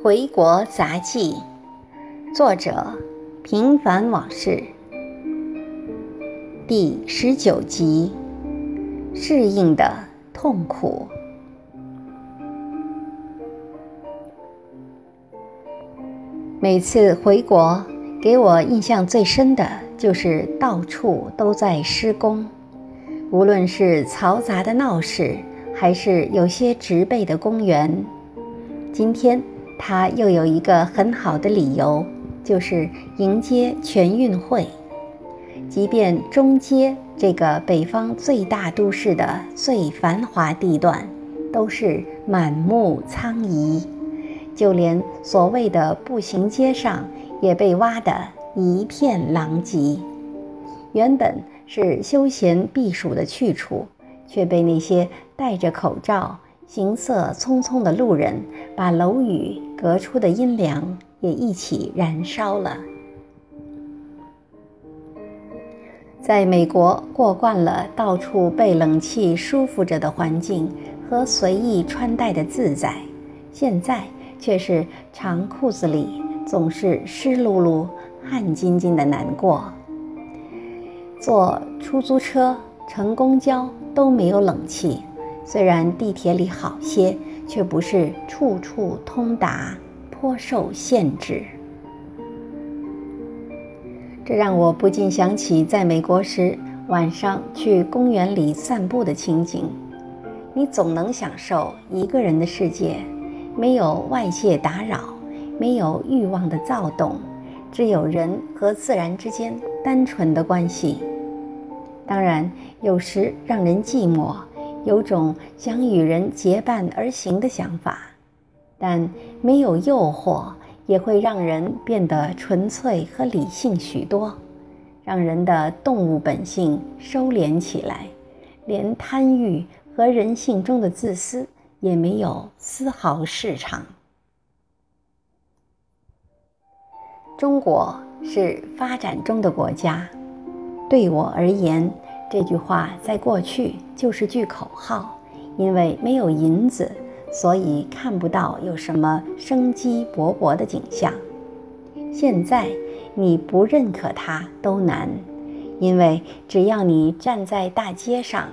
回国杂记，作者平凡往事，第十九集，适应的痛苦。每次回国，给我印象最深的就是到处都在施工，无论是嘈杂的闹市，还是有些植被的公园。今天他又有一个很好的理由，就是迎接全运会。即便中街这个北方最大都市的最繁华地段，都是满目苍夷。就连所谓的步行街上也被挖得一片狼藉，原本是休闲避暑的去处，却被那些戴着口罩、行色匆匆的路人把楼宇隔出的阴凉也一起燃烧了。在美国过惯了到处被冷气舒服着的环境和随意穿戴的自在，现在。却是长裤子里总是湿漉漉、汗津津的难过。坐出租车、乘公交都没有冷气，虽然地铁里好些，却不是处处通达，颇受限制。这让我不禁想起在美国时晚上去公园里散步的情景。你总能享受一个人的世界。没有外界打扰，没有欲望的躁动，只有人和自然之间单纯的关系。当然，有时让人寂寞，有种想与人结伴而行的想法。但没有诱惑，也会让人变得纯粹和理性许多，让人的动物本性收敛起来，连贪欲和人性中的自私。也没有丝毫市场。中国是发展中的国家，对我而言，这句话在过去就是句口号。因为没有银子，所以看不到有什么生机勃勃的景象。现在你不认可它都难，因为只要你站在大街上，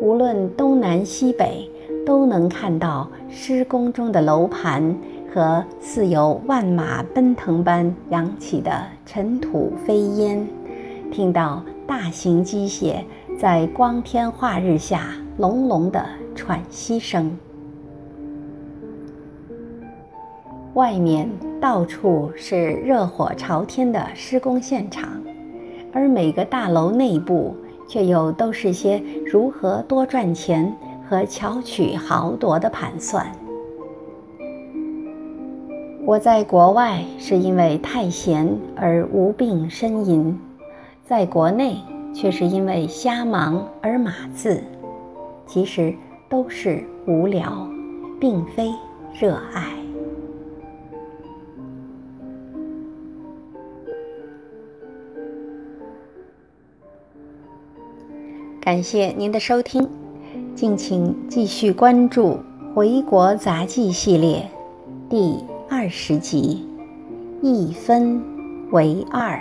无论东南西北。都能看到施工中的楼盘和似有万马奔腾般扬起的尘土飞烟，听到大型机械在光天化日下隆隆的喘息声。外面到处是热火朝天的施工现场，而每个大楼内部却又都是些如何多赚钱。和巧取豪夺的盘算。我在国外是因为太闲而无病呻吟，在国内却是因为瞎忙而码字。其实都是无聊，并非热爱。感谢您的收听。敬请继续关注《回国杂记》系列第二十集，一分为二。